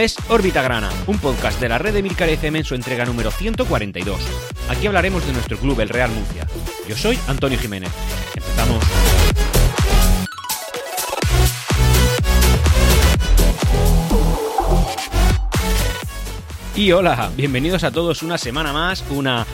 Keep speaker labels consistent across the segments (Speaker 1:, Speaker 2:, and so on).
Speaker 1: Es Órbita Grana, un podcast de la red de Milcar FM en su entrega número 142. Aquí hablaremos de nuestro club, el Real Murcia. Yo soy Antonio Jiménez. Empezamos. Y hola, bienvenidos a todos una semana más, una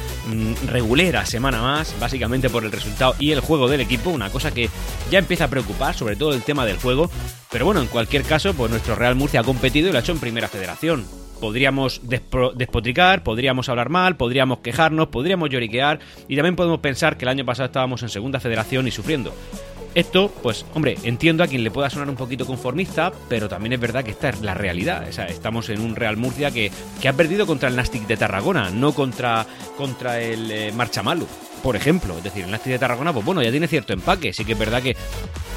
Speaker 1: regulera semana más, básicamente por el resultado y el juego del equipo, una cosa que ya empieza a preocupar, sobre todo el tema del juego, pero bueno, en cualquier caso, pues nuestro Real Murcia ha competido y lo ha hecho en primera federación. Podríamos despotricar, podríamos hablar mal, podríamos quejarnos, podríamos lloriquear y también podemos pensar que el año pasado estábamos en segunda federación y sufriendo. Esto, pues, hombre, entiendo a quien le pueda sonar un poquito conformista, pero también es verdad que esta es la realidad. O sea, estamos en un Real Murcia que, que ha perdido contra el Nastic de Tarragona, no contra, contra el eh, Marchamalu por ejemplo. Es decir, el Nastic de Tarragona, pues bueno, ya tiene cierto empaque. Sí que es verdad que,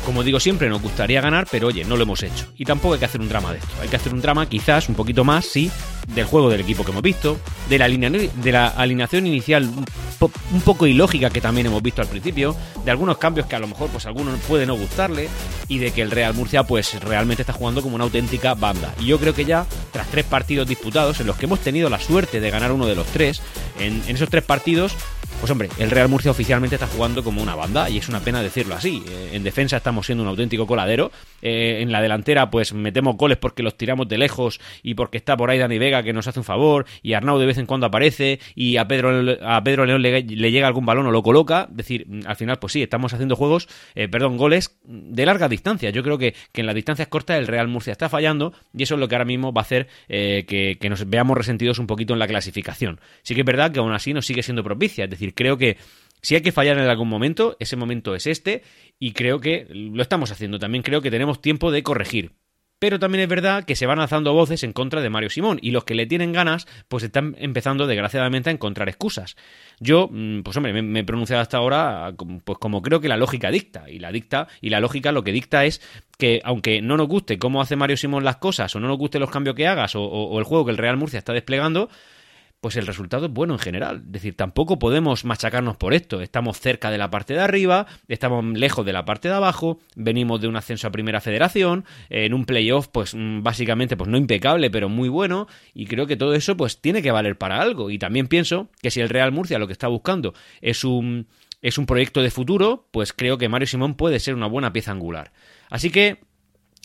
Speaker 1: como digo siempre, nos gustaría ganar, pero oye, no lo hemos hecho. Y tampoco hay que hacer un drama de esto. Hay que hacer un drama, quizás, un poquito más, sí, del juego del equipo que hemos visto, de la, de la alineación inicial un, poco ilógica que también hemos visto al principio, de algunos cambios que a lo mejor, pues algunos puede no gustarle, y de que el Real Murcia, pues realmente está jugando como una auténtica banda. Y yo creo que ya, tras tres partidos disputados, en los que hemos tenido la suerte de ganar uno de los tres, en, en esos tres partidos, pues hombre, el Real Murcia oficialmente está jugando como una banda y es una pena decirlo así. Eh, en defensa estamos siendo un auténtico coladero. Eh, en la delantera pues metemos goles porque los tiramos de lejos y porque está por ahí Dani Vega que nos hace un favor y Arnau de vez en cuando aparece y a Pedro, a Pedro León le, llega algún balón o lo coloca. Es decir, al final pues sí, estamos haciendo juegos, eh, perdón, goles de larga distancia. Yo creo que, que, en las distancias cortas el Real Murcia está fallando y eso es lo que ahora mismo va a hacer que, que nos veamos resentidos un poquito en la clasificación. Sí que es verdad que aún así nos sigue siendo propicia. Es decir, creo que si hay que fallar en algún momento, ese momento es este y creo que lo estamos haciendo. También creo que tenemos tiempo de corregir. Pero también es verdad que se van alzando voces en contra de Mario Simón y los que le tienen ganas pues están empezando desgraciadamente a encontrar excusas. Yo, mm, pues hombre, me, he pronunciado hasta ahora pues como creo que la lógica dicta y la dicta y la lógica lo que dicta es que aunque no nos guste cómo hace Mario Simón las cosas o no nos guste los cambios que hagas o el juego que el Real Murcia está desplegando, pues el resultado es bueno en general. Es decir, tampoco podemos machacarnos por esto. Estamos cerca de la parte de arriba, estamos lejos de la parte de abajo, venimos de un ascenso a Primera Federación, en un playoff, pues mm, básicamente, pues no impecable, pero muy bueno, y creo que todo eso, pues tiene que valer para algo. Y también pienso que si el Real Murcia lo que está buscando es un, es un proyecto de futuro, pues creo que Mario Simón puede ser una buena pieza angular. Así que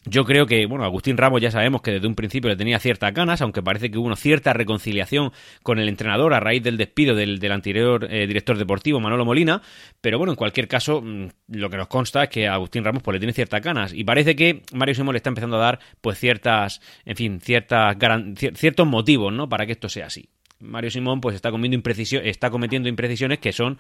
Speaker 1: yo creo que, bueno, Agustín Ramos ya sabemos que desde un principio le tenía ciertas ganas, aunque parece que hubo una cierta reconciliación con el entrenador a raíz del despido del, anterior eh, director deportivo, Manolo Molina, pero bueno, en cualquier caso, mm, lo que nos consta es que Agustín Ramos pues le tiene ciertas ganas y parece que Mario Simón le está empezando a dar pues ciertas, en fin, ciertas ciertos motivos, ¿no? Para que esto sea así. Mario Simón pues está cometiendo, está cometiendo imprecisiones que son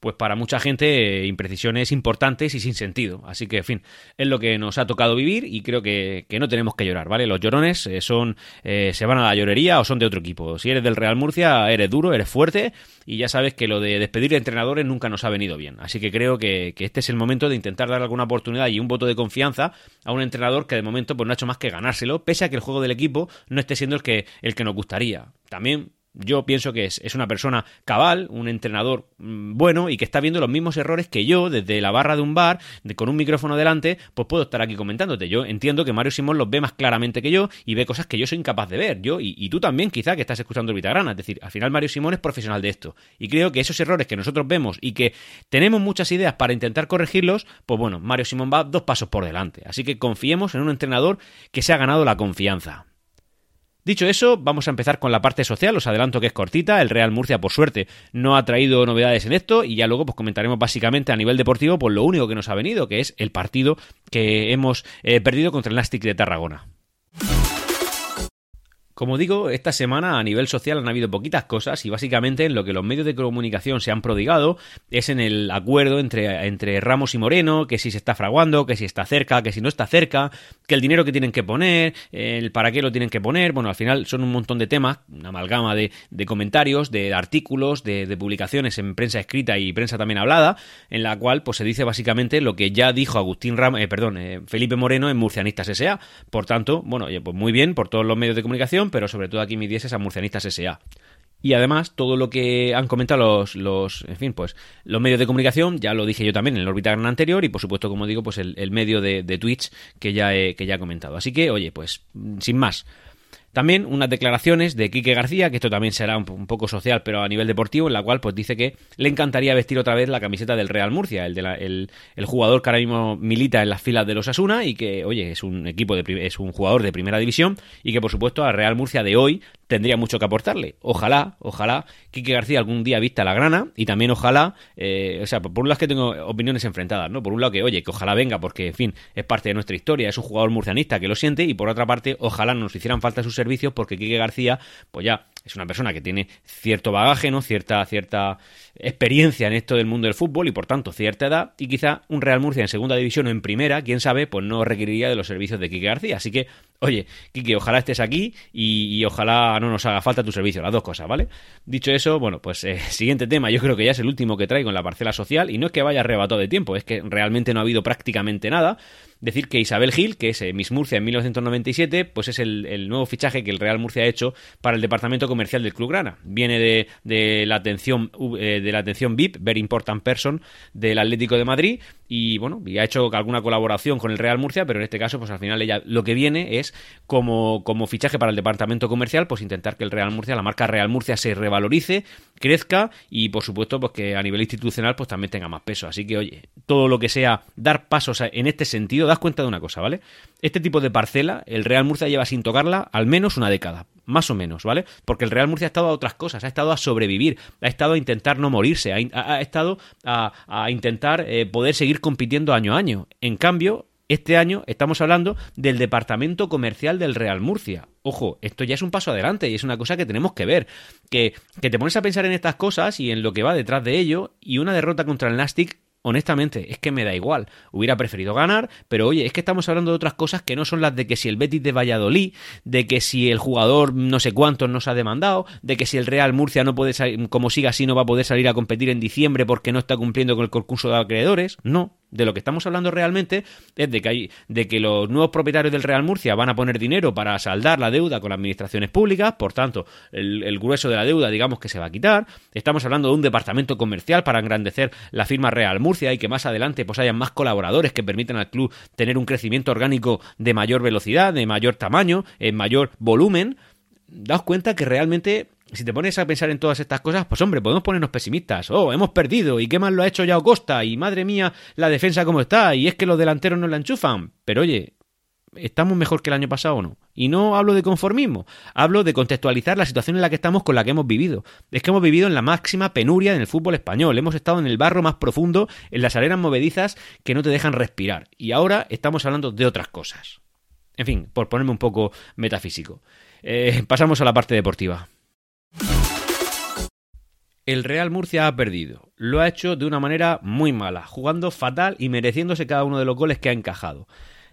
Speaker 1: pues para mucha gente imprecisiones importantes y sin sentido. Así que, en fin, es lo que nos ha tocado vivir y creo que, no tenemos que llorar, ¿vale? Los llorones eh, son eh, se van a la llorería o son de otro equipo. Si eres del Real Murcia, eres duro, eres fuerte y ya sabes que lo de despedir entrenadores nunca nos ha venido bien. Así que creo que, este es el momento de intentar dar alguna oportunidad y un voto de confianza a un entrenador que de momento pues, no ha hecho más que ganárselo, pese a que el juego del equipo no esté siendo el que, el que nos gustaría. También yo pienso que es, una persona cabal, un entrenador mm, bueno y que está viendo los mismos errores que yo desde la barra de un bar, con un micrófono delante, pues puedo estar aquí comentándote. Yo entiendo que Mario Simón los ve más claramente que yo y ve cosas que yo soy incapaz de ver. Yo y, tú también, quizá, que estás escuchando el Vitagrana. Es decir, al final Mario Simón es profesional de esto. Y creo que esos errores que nosotros vemos y que tenemos muchas ideas para intentar corregirlos, pues bueno, Mario Simón va dos pasos por delante. Así que confiemos en un entrenador que se ha ganado la confianza. Dicho eso, vamos a empezar con la parte social. Os adelanto que es cortita. El Real Murcia, por suerte, no ha traído novedades en esto. Y ya luego pues comentaremos básicamente a nivel deportivo por lo único que nos ha venido, que es el partido que hemos eh, perdido contra el Nastic de Tarragona. Como digo, esta semana a nivel social han habido poquitas cosas y básicamente en lo que los medios de comunicación se han prodigado es en el acuerdo entre, entre Ramos y Moreno, que si se está fraguando, que si está cerca, que si no está cerca, que el dinero que tienen que poner, el para qué lo tienen que poner. Bueno, al final son un montón de temas, una amalgama de, comentarios, de artículos, de, publicaciones en prensa escrita y prensa también hablada, en la cual pues se dice básicamente lo que ya dijo Agustín Ramos, eh, perdón, eh, Felipe Moreno en Murcianistas S.A. Por tanto, bueno, pues muy bien por todos los medios de comunicación pero sobre todo aquí mi 10 es a Murcianistas S.A. Y además, todo lo que han comentado los, los, en fin, pues, los medios de comunicación, ya lo dije yo también en el órbita anterior, y por supuesto, como digo, pues el, medio de, Twitch que ya, he, que ya he comentado. Así que, oye, pues, sin más. También unas declaraciones de Quique García, que esto también será un, poco social, pero a nivel deportivo, en la cual pues dice que le encantaría vestir otra vez la camiseta del Real Murcia, el, de el, jugador que ahora mismo milita en las filas de los Asuna y que, oye, es un equipo de, es un jugador de primera división y que por supuesto al Real Murcia de hoy tendría mucho que aportarle. Ojalá, ojalá Quique García algún día vista la grana y también ojalá, eh, o sea, por un lado es que tengo opiniones enfrentadas, ¿no? Por un lado que, oye, que ojalá venga porque, en fin, es parte de nuestra historia, es un jugador murcianista que lo siente y por otra parte, ojalá nos hicieran falta sus servicios porque Quique García, pues ya es una persona que tiene cierto bagaje, ¿no? Cierta, cierta experiencia en esto del mundo del fútbol y por tanto cierta edad y quizá un Real Murcia en segunda división o en primera, quién sabe, pues no requeriría de los servicios de Quique García. Así que, oye, Quique, ojalá estés aquí y, ojalá no nos haga falta tu servicio, las dos cosas, ¿vale? Dicho eso, bueno, pues eh, siguiente tema, yo creo que ya es el último que traigo en la parcela social y no es que vaya arrebatado de tiempo, es que realmente no ha habido prácticamente nada. Decir que Isabel Gil, que es eh, Miss Murcia en 1997, pues es el, nuevo fichaje que el Real Murcia ha hecho para el departamento comercial del Club Grana. Viene de, la atención eh, de la atención VIP, Very Important Person, del Atlético de Madrid y bueno, y ha hecho alguna colaboración con el Real Murcia, pero en este caso, pues al final ella lo que viene es como, como fichaje para el departamento comercial, pues intentar que el Real Murcia, la marca Real Murcia se revalorice, crezca y por supuesto, pues que a nivel institucional, pues también tenga más peso. Así que, oye, todo lo que sea dar pasos en este sentido, das cuenta de una cosa, ¿vale? Este tipo de parcela, el Real Murcia lleva sin tocarla al menos una década, más o menos, ¿vale? Porque el Real Murcia ha estado a otras cosas, ha estado a sobrevivir, ha estado a intentar no morirse, ha, estado a, intentar eh, poder seguir compitiendo año a año. En cambio, este año estamos hablando del departamento comercial del Real Murcia. Ojo, esto ya es un paso adelante y es una cosa que tenemos que ver. Que, que te pones a pensar en estas cosas y en lo que va detrás de ello y una derrota contra el Nastic honestamente, es que me da igual. Hubiera preferido ganar, pero oye, es que estamos hablando de otras cosas que no son las de que si el Betis de Valladolid, de que si el jugador no sé cuántos nos ha demandado, de que si el Real Murcia no puede salir, como siga así, no va a poder salir a competir en diciembre porque no está cumpliendo con el concurso de acreedores. No, de lo que estamos hablando realmente es de que, hay, de que los nuevos propietarios del Real Murcia van a poner dinero para saldar la deuda con las administraciones públicas, por tanto, el, grueso de la deuda, digamos que se va a quitar. Estamos hablando de un departamento comercial para engrandecer la firma Real Murcia y que más adelante pues hayan más colaboradores que permitan al club tener un crecimiento orgánico de mayor velocidad, de mayor tamaño, en mayor volumen. Daos cuenta que realmente si te pones a pensar en todas estas cosas, pues hombre, podemos ponernos pesimistas. Oh, hemos perdido, y qué mal lo ha hecho Yao Costa, y madre mía, la defensa cómo está, y es que los delanteros no la enchufan. Pero oye, ¿estamos mejor que el año pasado o no? Y no hablo de conformismo, hablo de contextualizar la situación en la que estamos con la que hemos vivido. Es que hemos vivido en la máxima penuria en el fútbol español, hemos estado en el barro más profundo, en las arenas movedizas que no te dejan respirar. Y ahora estamos hablando de otras cosas. En fin, por ponerme un poco metafísico. Eh, pasamos a la parte deportiva. El Real Murcia ha perdido. Lo ha hecho de una manera muy mala, jugando fatal y mereciéndose cada uno de los goles que ha encajado.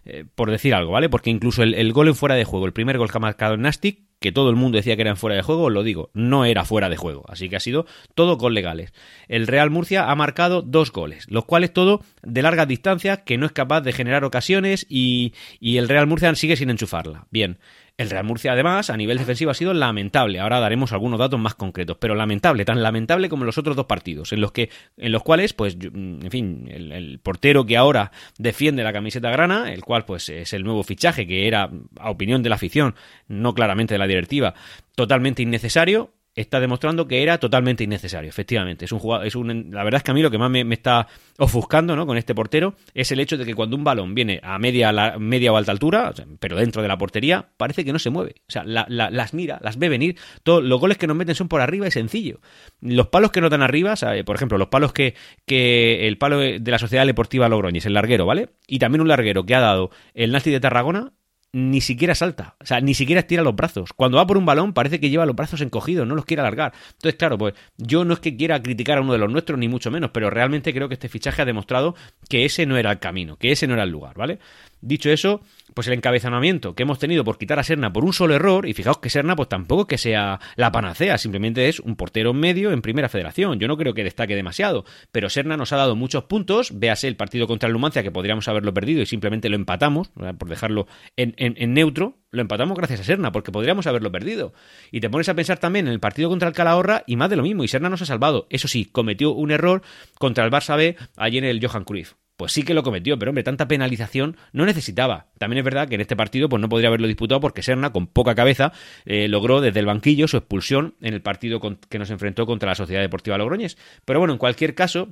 Speaker 1: Eh, por decir algo, ¿vale? Porque incluso el, gol en fuera de juego, el primer gol que ha marcado en Nastic, que todo el mundo decía que era en fuera de juego, lo digo, no era fuera de juego. Así que ha sido todo con legales. El Real Murcia ha marcado dos goles, los cuales todo de largas distancias, que no es capaz de generar ocasiones y, y el Real Murcia sigue sin enchufarla. Bien, el Real Murcia, además, a nivel defensivo ha sido lamentable. Ahora daremos algunos datos más concretos, pero lamentable, tan lamentable como los otros dos partidos, en los que, en los cuales, pues, mm, en fin, el, portero que ahora defiende la camiseta grana, el cual, pues, es el nuevo fichaje que era, a opinión de la afición, no claramente de la directiva, totalmente innecesario está demostrando que era totalmente innecesario, efectivamente. Es un jugador, es un, la verdad es que a mí lo que más me, está ofuscando ¿no? con este portero es el hecho de que cuando un balón viene a media, la, media o alta altura, pero dentro de la portería, parece que no se mueve. O sea, las mira, las ve venir. Todos los goles que nos meten son por arriba y sencillo. Los palos que nos dan arriba, por ejemplo, los palos que, que el palo de la Sociedad Deportiva Logroñez, el larguero, ¿vale? Y también un larguero que ha dado el Nasti de Tarragona, ni siquiera salta, o sea, ni siquiera estira los brazos. Cuando va por un balón parece que lleva los brazos encogidos, no los quiere alargar. Entonces, claro, pues yo no es que quiera criticar a uno de los nuestros, ni mucho menos, pero realmente creo que este fichaje ha demostrado que ese no era el camino, que ese no era el lugar, ¿vale? Dicho eso, pues el encabezamiento que hemos tenido por quitar a Serna por un solo error, y fijaos que Serna pues tampoco es que sea la panacea, simplemente es un portero medio en primera federación, yo no creo que destaque demasiado, pero Serna nos ha dado muchos puntos, véase el partido contra el Numancia que podríamos haberlo perdido y simplemente lo empatamos, por dejarlo en, en neutro, lo empatamos gracias a Serna, porque podríamos haberlo perdido. Y te pones a pensar también en el partido contra el Calahorra y más de lo mismo, y Serna nos ha salvado. Eso sí, cometió un error contra el Barça B allí en el Johan Cruyff pues sí que lo cometió, pero hombre, tanta penalización no necesitaba. También es verdad que en este partido pues no podría haberlo disputado porque Serna, con poca cabeza, eh, logró desde el banquillo su expulsión en el partido que nos enfrentó contra la Sociedad Deportiva Logroñés. Pero bueno, en cualquier caso,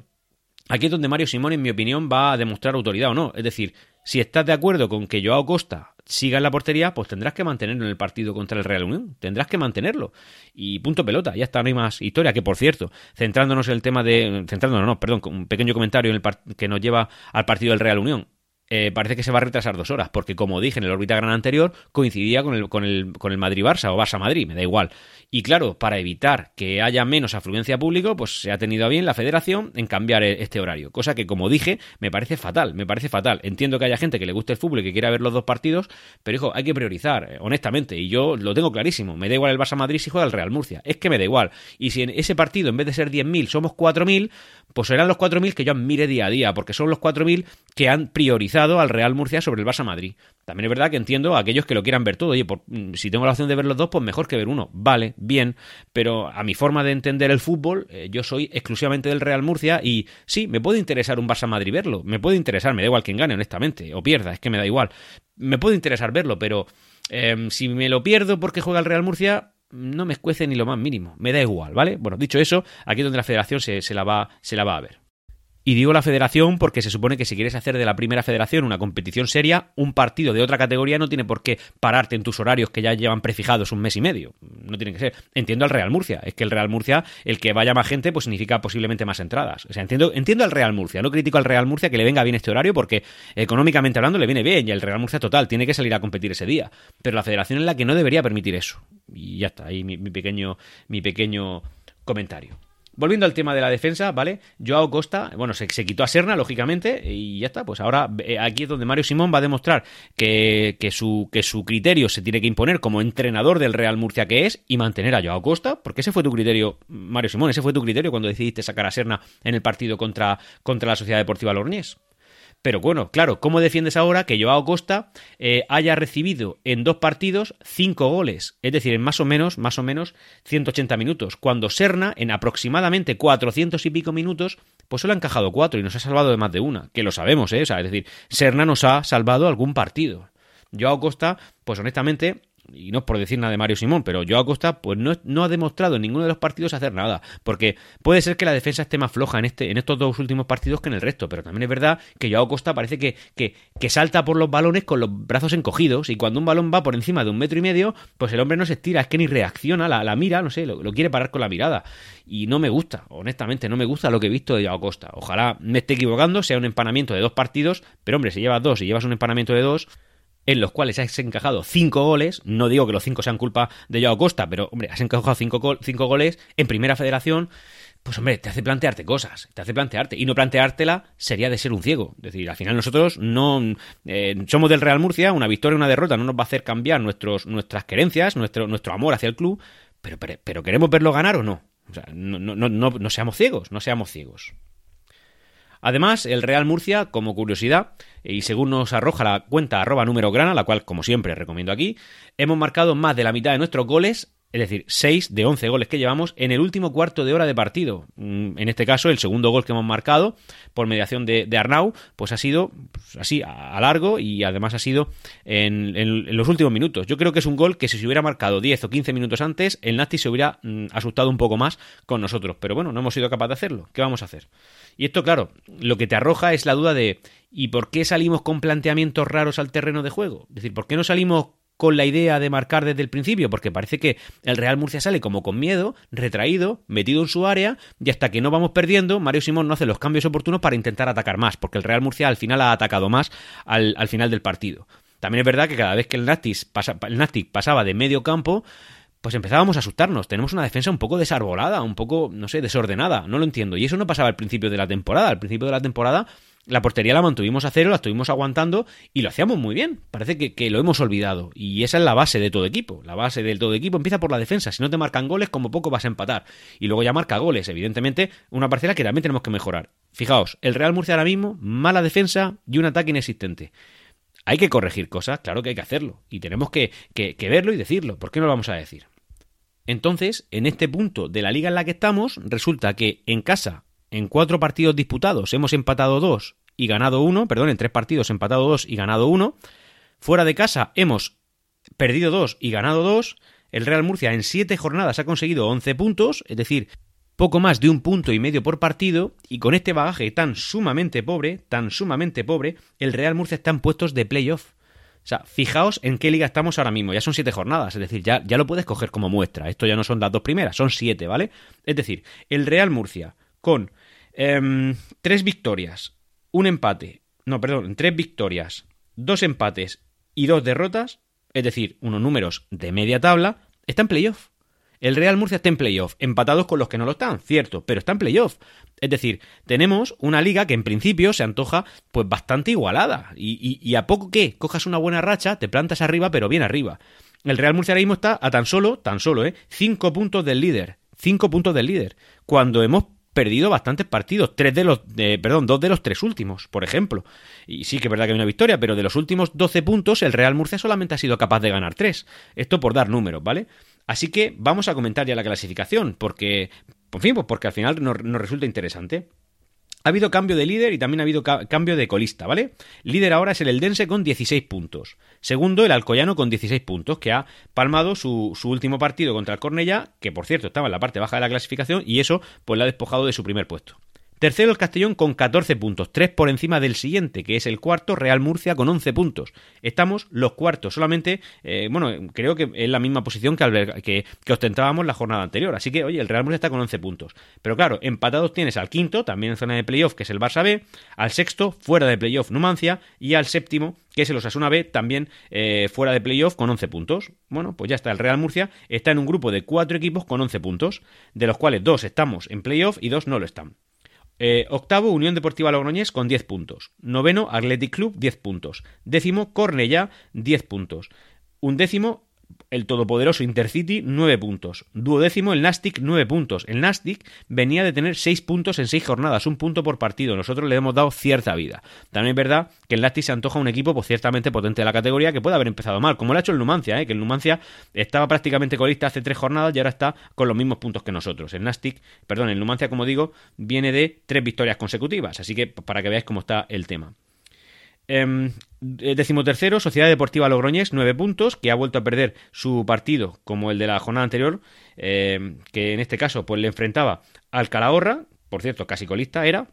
Speaker 1: aquí es donde Mario Simón, en mi opinión, va a demostrar autoridad o no. Es decir, si estás de acuerdo con que Joao Costa siga en la portería, pues tendrás que mantenerlo en el partido contra el Real Unión. Tendrás que mantenerlo. Y punto pelota, ya está, no hay más historia. Que por cierto, centrándonos en el tema de. Centrándonos, no, perdón, un pequeño comentario en el que nos lleva al partido del Real Unión. Eh, parece que se va a retrasar dos horas, porque como dije en el órbita gran anterior, coincidía con el, con el, con el Madrid-Barça o Barça-Madrid, me da igual. Y claro, para evitar que haya menos afluencia público, pues se ha tenido a bien la federación en cambiar e, este horario. Cosa que, como dije, me parece fatal, me parece fatal. Entiendo que haya gente que le guste el fútbol y que quiera ver los dos partidos, pero hijo, hay que priorizar, eh, honestamente. Y yo lo tengo clarísimo. Me da igual el Barça Madrid si juega el Real Murcia. Es que me da igual. Y si en ese partido, en vez de ser 10.000, somos 4.000, pues serán los 4.000 que yo admire día a día, porque son los 4.000 que han priorizado al Real Murcia sobre el Barça Madrid. También es verdad que entiendo a aquellos que lo quieran ver todo. Oye, por, mm, si tengo la opción de ver los dos, pues mejor que ver uno. Vale, bien. Pero a mi forma de entender el fútbol, eh, yo soy exclusivamente del Real Murcia y sí, me puede interesar un Barça Madrid verlo. Me puede interesar, me da igual quien gane, honestamente. O pierda, es que me da igual. Me puede interesar verlo, pero em, si me lo pierdo porque juega el Real Murcia, no me escuece ni lo más mínimo. Me da igual, ¿vale? Bueno, dicho eso, aquí es donde la federación se, se, la, va, se la va a ver. Y digo la federación porque se supone que si quieres hacer de la primera federación una competición seria, un partido de otra categoría no tiene por qué pararte en tus horarios que ya llevan prefijados un mes y medio. No tiene que ser. Entiendo al Real Murcia. Es que el Real Murcia, el que vaya más gente, pues significa posiblemente más entradas. O sea, entiendo, entiendo al Real Murcia. No critico al Real Murcia que le venga bien este horario porque económicamente hablando le viene bien y el Real Murcia total tiene que salir a competir ese día. Pero la federación es la que no debería permitir eso. Y ya está, ahí mi, mi pequeño, mi pequeño comentario. Volviendo al tema de la defensa, ¿vale? Joao Costa, bueno, se, quitó a Serna, lógicamente, y ya está. Pues ahora eh, aquí es donde Mario Simón va a demostrar que, que, su, que su criterio se tiene que imponer como entrenador del Real Murcia que es y mantener a Joao Costa, porque ese fue tu criterio, Mario Simón, ese fue tu criterio cuando decidiste sacar a Serna en el partido contra, contra la Sociedad Deportiva Lornés. Pero bueno, claro, ¿cómo defiendes ahora que Joao Costa eh, haya recibido en dos partidos cinco goles? Es decir, en más o menos, más o menos 180 minutos. Cuando Serna, en aproximadamente 400 y pico minutos, pues solo ha encajado cuatro y nos ha salvado de más de una. Que lo sabemos, ¿eh? O sea, es decir, Serna nos ha salvado algún partido. Joao Costa, pues honestamente, y no es por decir nada de Mario Simón, pero Joao Costa pues no, no, ha demostrado en ninguno de los partidos hacer nada, porque puede ser que la defensa esté más floja en, este, en estos dos últimos partidos que en el resto, pero también es verdad que Joao Costa parece que, que, que salta por los balones con los brazos encogidos y cuando un balón va por encima de un metro y medio, pues el hombre no se estira, es que ni reacciona, la, la mira, no sé, lo, quiere parar con la mirada y no me gusta, honestamente, no me gusta lo que he visto de Joao Costa. Ojalá me esté equivocando, sea un empanamiento de dos partidos, pero hombre, si llevas dos y llevas un empanamiento de dos en los cuales has encajado cinco goles, no digo que los cinco sean culpa de Joao Costa, pero hombre, has encajado cinco, goles en primera federación, pues hombre, te hace plantearte cosas, te hace plantearte, y no planteártela sería de ser un ciego. Es decir, al final nosotros no eh, somos del Real Murcia, una victoria, una derrota no nos va a hacer cambiar nuestros, nuestras querencias, nuestro, nuestro amor hacia el club, pero, pero, pero queremos verlo ganar o no. O sea, no, no, no, no seamos ciegos, no seamos ciegos. Además, el Real Murcia, como curiosidad, y según nos arroja la cuenta arroba número grana, la cual como siempre recomiendo aquí, hemos marcado más de la mitad de nuestros goles es decir, 6 de 11 goles que llevamos en el último cuarto de hora de partido. Mm, en este caso, el segundo gol que hemos marcado por mediación de, Arnau, pues ha sido pues, así a, largo y además ha sido en, los últimos minutos. Yo creo que es un gol que si se hubiera marcado 10 o 15 minutos antes, el Nasti se hubiera mm, asustado un poco más con nosotros. Pero bueno, no hemos sido capaces de hacerlo. ¿Qué vamos a hacer? Y esto, claro, lo que te arroja es la duda de ¿y por qué salimos con planteamientos raros al terreno de juego? Es decir, ¿por qué no salimos con la idea de marcar desde el principio, porque parece que el Real Murcia sale como con miedo, retraído, metido en su área, y hasta que no vamos perdiendo, Mario Simón no hace los cambios oportunos para intentar atacar más, porque el Real Murcia al final ha atacado más al, al final del partido. También es verdad que cada vez que el Nastic, pasa, pasaba de medio campo, pues empezábamos a asustarnos. Tenemos una defensa un poco desarbolada, un poco, no sé, desordenada. No lo entiendo. Y eso no pasaba al principio de la temporada. Al principio de la temporada la portería la mantuvimos a cero, la estuvimos aguantando y lo hacíamos muy bien. Parece que, lo hemos olvidado. Y esa es la base de todo equipo. La base del todo equipo empieza por la defensa. Si no te marcan goles, como poco vas a empatar. Y luego ya marca goles. Evidentemente, una parcela que también tenemos que mejorar. Fijaos, el Real Murcia ahora mismo, mala defensa y un ataque inexistente. Hay que corregir cosas, claro que hay que hacerlo. Y tenemos que, que, que verlo y decirlo. ¿Por qué no lo vamos a decir? Entonces, en este punto de la liga en la que estamos, resulta que en casa en cuatro partidos disputados hemos empatado dos y ganado uno, perdón, en tres partidos empatado dos y ganado uno. Fuera de casa hemos perdido dos y ganado dos. El Real Murcia en siete jornadas ha conseguido 11 puntos, es decir, poco más de un punto y medio por partido, y con este bagaje tan sumamente pobre, tan sumamente pobre, el Real Murcia está en puestos de playoff. O sea, fijaos en qué liga estamos ahora mismo. Ya son siete jornadas, es decir, ya, ya lo puedes coger como muestra. Esto ya no son las dos primeras, son siete, ¿vale? Es decir, el Real Murcia con em, tres victorias, un empate, no, perdón, tres victorias, dos empates y dos derrotas, es decir, unos números de media tabla, está en playoff. El Real Murcia está en playoff, empatados con los que no lo están, cierto, pero está en playoff. Es decir, tenemos una liga que en principio se antoja pues bastante igualada. Y, a poco que cojas una buena racha, te plantas arriba, pero bien arriba. El Real Murcia ahora mismo está a tan solo, tan solo, ¿eh? Cinco puntos del líder. Cinco puntos del líder. Cuando hemos perdido bastantes partidos, tres de los, perdón, dos de los tres últimos, por ejemplo. Y sí que es verdad que hay una victoria, pero de los últimos 12 puntos el Real Murcia solamente ha sido capaz de ganar tres. Esto por dar números, ¿vale? Así que vamos a comentar ya la clasificación, porque, en fin, pues porque al final nos, resulta interesante. Ha habido cambio de líder y también ha habido cambio de colista, ¿vale? Líder ahora es el Eldense con 16 puntos. Segundo, el Alcoyano con 16 puntos, que ha palmado su, su, último partido contra el Cornellá, que por cierto estaba en la parte baja de la clasificación, y eso pues le ha despojado de su primer puesto. Tercero el Castellón con 14 puntos, 3 por encima del siguiente, que es el cuarto, Real Murcia con 11 puntos. Estamos los cuartos, solamente, eh, bueno, creo que es la misma posición que, ostentábamos la jornada anterior. Así que, oye, el Real Murcia está con 11 puntos. Pero claro, empatados tienes al quinto, también en zona de playoff, que es el Barça B, al sexto, fuera de playoff, Numancia, y al séptimo, que es el Osasuna B, también eh, fuera de playoff con 11 puntos. Bueno, pues ya está, el Real Murcia está en un grupo de cuatro equipos con 11 puntos, de los cuales dos estamos en playoff y dos no lo están. Eh, octavo, Unión Deportiva Logroñés con 10 puntos. Noveno, Athletic Club, 10 puntos. Décimo, Cornellá, 10 puntos. Undécimo, el todopoderoso Intercity 9 puntos. Duodécimo el Nastic 9 puntos. El Nastic venía de tener 6 puntos en 6 jornadas, un punto por partido. Nosotros le hemos dado cierta vida. También es verdad que el Nastic se antoja un equipo pues, ciertamente potente de la categoría que puede haber empezado mal, como lo ha hecho el Numancia, ¿eh? que el Numancia estaba prácticamente colista hace 3 jornadas y ahora está con los mismos puntos que nosotros. El Nastic, perdón, el Numancia, como digo, viene de 3 victorias consecutivas, así que para que veáis cómo está el tema. Eh, decimotercero, Sociedad Deportiva Logroñés, nueve puntos, que ha vuelto a perder su partido como el de la jornada anterior, em, que en este caso pues le enfrentaba al Calahorra, por cierto, casi colista era.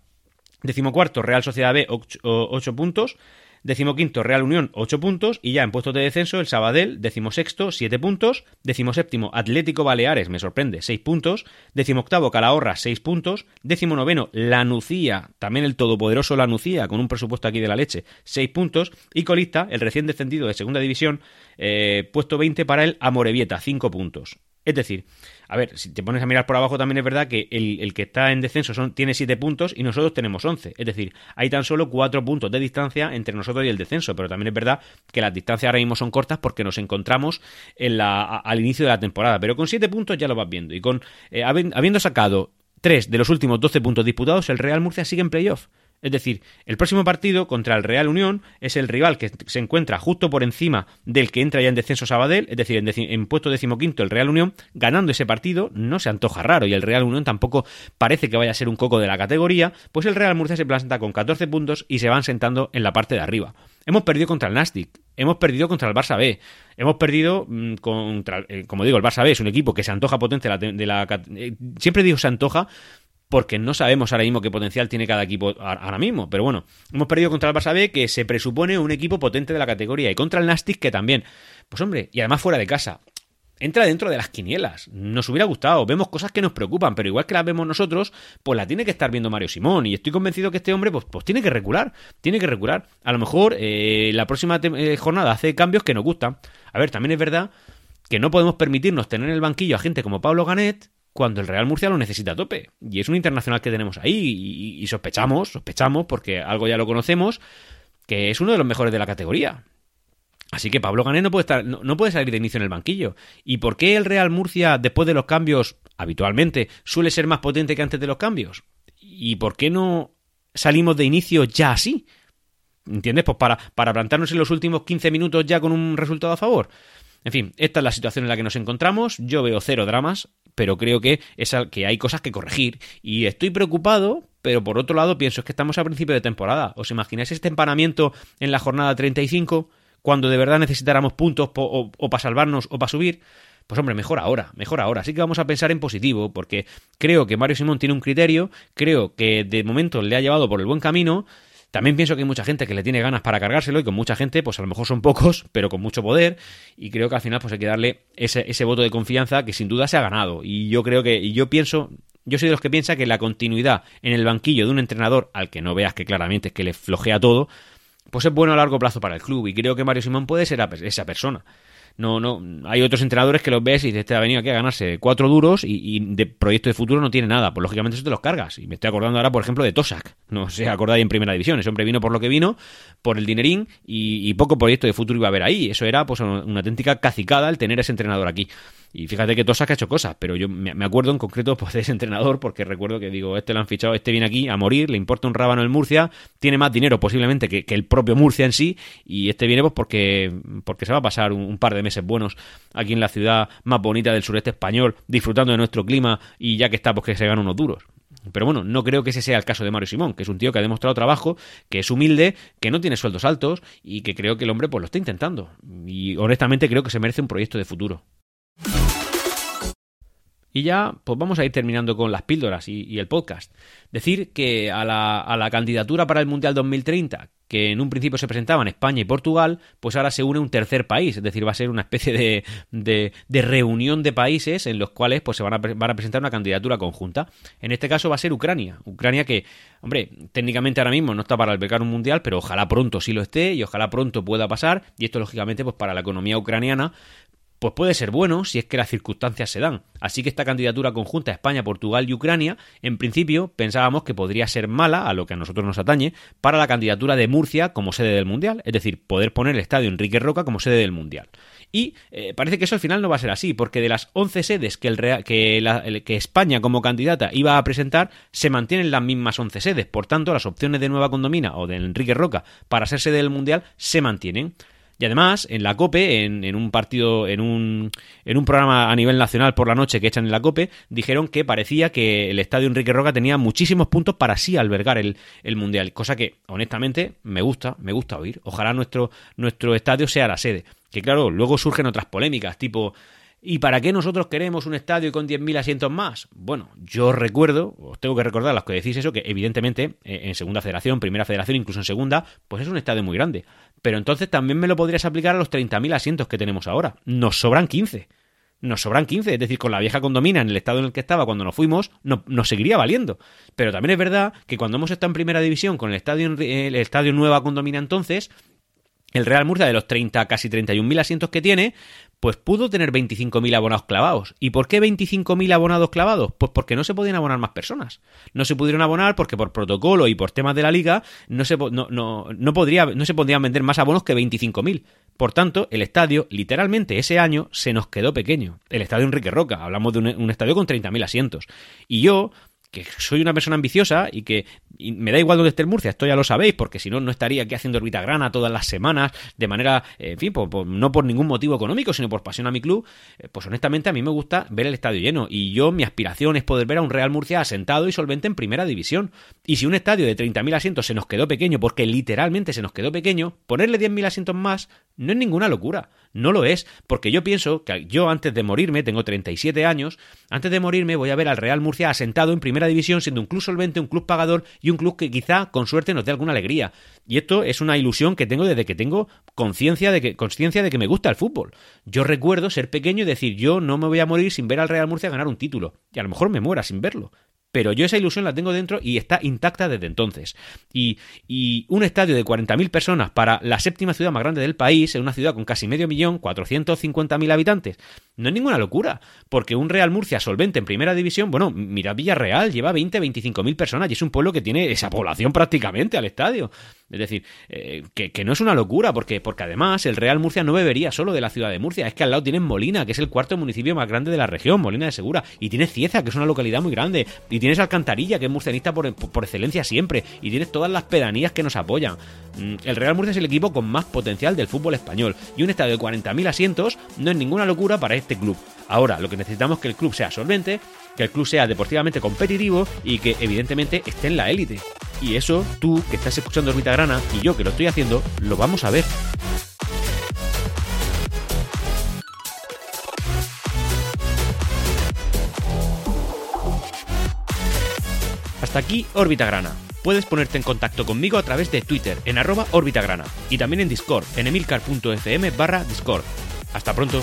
Speaker 1: Decimocuarto, Real Sociedad B, ocho puntos. Decimoquinto, Real Unión, 8 puntos. Y ya en puestos de descenso, el Sabadell, decimosexto, 7 puntos. Decimoséptimo, Atlético Baleares, me sorprende, 6 puntos. Decimoctavo, Calahorra, 6 puntos. Decimonoveno, La Nucía, también el todopoderoso La Nucía, con un presupuesto aquí de la leche, 6 puntos. Y colista, el recién descendido de segunda división, eh, puesto 20 para el Amorebieta, 5 puntos. Es decir, a ver, si te pones a mirar por abajo también es verdad que el, que está en descenso son, tiene 7 puntos y nosotros tenemos 11. Es decir, hay tan solo 4 puntos de distancia entre nosotros y el descenso, pero también es verdad que las distancias ahora mismo son cortas porque nos encontramos en la, al inicio de la temporada. Pero con 7 puntos ya lo vas viendo. Y con eh, habiendo sacado 3 de los últimos 12 puntos disputados, el Real Murcia sigue en playoff. Es decir, el próximo partido contra el Real Unión es el rival que se encuentra justo por encima del que entra ya en descenso Sabadell, es decir, en, puesto decimoquinto el Real Unión, ganando ese partido no se antoja raro y el Real Unión tampoco parece que vaya a ser un coco de la categoría, pues el Real Murcia se planta con 14 puntos y se van sentando en la parte de arriba. Hemos perdido contra el Nastic, hemos perdido contra el Barça B, hemos perdido mm, contra, eh, como digo, el Barça B es un equipo que se antoja potente de la, eh, siempre digo se antoja porque no sabemos ahora mismo qué potencial tiene cada equipo ahora mismo. Pero bueno, hemos perdido contra el Barça B, que se presupone un equipo potente de la categoría, y contra el Nastic, que también. Pues hombre, y además fuera de casa. Entra dentro de las quinielas. Nos hubiera gustado. Vemos cosas que nos preocupan, pero igual que las vemos nosotros, pues la tiene que estar viendo Mario Simón. Y estoy convencido que este hombre, pues, pues tiene que recular. Tiene que recular. A lo mejor eh, la próxima eh, jornada hace cambios que nos gustan. A ver, también es verdad que no podemos permitirnos tener en el banquillo a gente como Pablo Ganet, cuando el Real Murcia lo necesita a tope. Y es un internacional que tenemos ahí y, sospechamos, sospechamos, porque algo ya lo conocemos, que es uno de los mejores de la categoría. Así que Pablo Gané no puede, estar, no, puede salir de inicio en el banquillo. ¿Y por qué el Real Murcia, después de los cambios, habitualmente, suele ser más potente que antes de los cambios? ¿Y por qué no salimos de inicio ya así? ¿Entiendes? Pues para, para plantarnos en los últimos 15 minutos ya con un resultado a favor. En fin, esta es la situación en la que nos encontramos. Yo veo cero dramas, pero creo que, es que hay cosas que corregir. Y estoy preocupado, pero por otro lado pienso que estamos a principio de temporada. ¿Os imagináis este empanamiento en la jornada 35? Cuando de verdad necesitáramos puntos o, o para salvarnos o para subir. Pues hombre, mejor ahora, mejor ahora. Así que vamos a pensar en positivo, porque creo que Mario Simón tiene un criterio, creo que de momento le ha llevado por el buen camino. También pienso que hay mucha gente que le tiene ganas para cargárselo y con mucha gente, pues a lo mejor son pocos, pero con mucho poder. Y creo que al final pues hay que darle ese, ese voto de confianza que sin duda se ha ganado. Y yo creo que, y yo pienso, yo soy de los que piensa que la continuidad en el banquillo de un entrenador, al que no veas que claramente es que le flojea todo, pues es bueno a largo plazo para el club. Y creo que Mario Simón puede ser esa persona. No, no, hay otros entrenadores que los ves y dices, este ha venido aquí a ganarse cuatro duros y, de proyecto de futuro no tiene nada. Pues lógicamente eso te los cargas. Y me estoy acordando ahora, por ejemplo, de Tosak. No sé, acordáis en primera división. Ese hombre vino por lo que vino, por el dinerín y, poco proyecto de futuro iba a haber ahí. Eso era pues una auténtica cacicada el tener ese entrenador aquí. Y fíjate que Tosak ha hecho cosas, pero yo me acuerdo en concreto pues, de ese entrenador porque recuerdo que digo, este lo han fichado, este viene aquí a morir, le importa un rábano el Murcia, tiene más dinero posiblemente que, el propio Murcia en sí y este viene pues porque, porque se va a pasar un, par de meses buenos aquí en la ciudad más bonita del sureste español, disfrutando de nuestro clima y ya que está pues que se gana unos duros. Pero bueno, no creo que ese sea el caso de Mario Simón, que es un tío que ha demostrado trabajo, que es humilde, que no tiene sueldos altos y que creo que el hombre pues lo está intentando. Y honestamente creo que se merece un proyecto de futuro. Y ya, pues vamos a ir terminando con las píldoras y, el podcast. Decir que a la, a la, candidatura para el Mundial 2030, que en un principio se presentaban España y Portugal, pues ahora se une un tercer país, es decir, va a ser una especie de, de, de reunión de países en los cuales pues, se van a, van a, presentar una candidatura conjunta. En este caso va a ser Ucrania. Ucrania que, hombre, técnicamente ahora mismo no está para albergar un mundial, pero ojalá pronto sí lo esté y ojalá pronto pueda pasar. Y esto, lógicamente, pues para la economía ucraniana pues puede ser bueno si es que las circunstancias se dan. Así que esta candidatura conjunta España, Portugal y Ucrania, en principio pensábamos que podría ser mala, a lo que a nosotros nos atañe, para la candidatura de Murcia como sede del Mundial, es decir, poder poner el estadio Enrique Roca como sede del Mundial. Y eh, parece que eso al final no va a ser así, porque de las 11 sedes que, que España como candidata iba a presentar, se mantienen las mismas 11 sedes. Por tanto, las opciones de Nueva Condomina o de Enrique Roca para ser sede del Mundial se mantienen. Y además, en la COPE, en, un partido, en un, en un programa a nivel nacional por la noche que echan en la COPE, dijeron que parecía que el estadio Enrique Roca tenía muchísimos puntos para sí albergar el, el Mundial. Cosa que, honestamente, me gusta, me gusta oír. Ojalá nuestro, nuestro estadio sea la sede. Que claro, luego surgen otras polémicas, tipo ¿Y para qué nosotros queremos un estadio con 10.000 asientos más? Bueno, yo recuerdo, os tengo que recordar a los que decís eso, que evidentemente eh, en segunda federación, primera federación, incluso en segunda, pues es un estadio muy grande. Pero entonces también me lo podrías aplicar a los 30.000 asientos que tenemos ahora. Nos sobran 15. Nos sobran 15, es decir, con la vieja condomina en el estado en el que estaba cuando nos fuimos, no, nos seguiría valiendo. Pero también es verdad que cuando hemos estado en primera división con el estadio, el estadio Nueva Condomina entonces, el Real Murcia de los 30, casi 31.000 asientos que tiene, pues pudo tener 25.000 abonados clavados. ¿Y por qué 25.000 abonados clavados? Pues porque no se podían abonar más personas. No se pudieron abonar porque por protocolo y por temas de la liga no se, no, no, no podría, no se podían vender más abonos que 25.000. Por tanto, el estadio, literalmente ese año, se nos quedó pequeño. El estadio Enrique Roca, hablamos de un, un estadio con 30.000 asientos. Y yo, que soy una persona ambiciosa y que me da igual donde esté el Murcia, esto ya lo sabéis, porque si no, no estaría aquí haciendo grana todas las semanas, de manera, en fin, no por ningún motivo económico, sino por pasión a mi club. Eh, pues honestamente, a mí me gusta ver el estadio lleno. Y yo, mi aspiración es poder ver a un Real Murcia asentado y solvente en primera división. Y si un estadio de 30.000 asientos se nos quedó pequeño, porque literalmente se nos quedó pequeño, ponerle 10.000 asientos más no es ninguna locura. No lo es, porque yo pienso que yo antes de morirme, tengo 37 años, antes de morirme voy a ver al Real Murcia asentado en primera división, siendo un club solvente, un club pagador y un club que quizá con suerte nos dé alguna alegría. Y esto es una ilusión que tengo desde que tengo conciencia de que conciencia de que me gusta el fútbol. Yo recuerdo ser pequeño y decir, yo no me voy a morir sin ver al Real Murcia ganar un título. Y a lo mejor me muera sin verlo pero yo esa ilusión la tengo dentro y está intacta desde entonces. Y, y un estadio de 40.000 personas para la séptima ciudad más grande del país, en una ciudad con casi medio millón, 450.000 habitantes, no es ninguna locura, porque un Real Murcia solvente en primera división, bueno, mira Villarreal, lleva 20, 25.000 personas y es un pueblo que tiene esa población prácticamente al estadio. Es decir, eh, que, no es una locura, porque, porque además el Real Murcia no bebería solo de la ciudad de Murcia, es que al lado tienen Molina, que es el cuarto municipio más grande de la región, Molina de Segura, y tienes Cieza, que es una localidad muy grande, y tienes Alcantarilla, que es murcianista por, por excelencia siempre, y tienes todas las pedanías que nos apoyan. Mm, el Real Murcia es el equipo con más potencial del fútbol español, y un estadio de 40.000 asientos no es ninguna locura para, este club. Ahora, lo que necesitamos es que el club sea solvente, que el club sea deportivamente competitivo y que evidentemente esté en la élite. Y eso, tú que estás escuchando Orbita Grana y yo que lo estoy haciendo, lo vamos a ver. Hasta aquí Órbita Grana. Puedes ponerte en contacto conmigo a través de Twitter en arroba Grana y también en Discord en emilcar.fm barra Discord. Hasta pronto.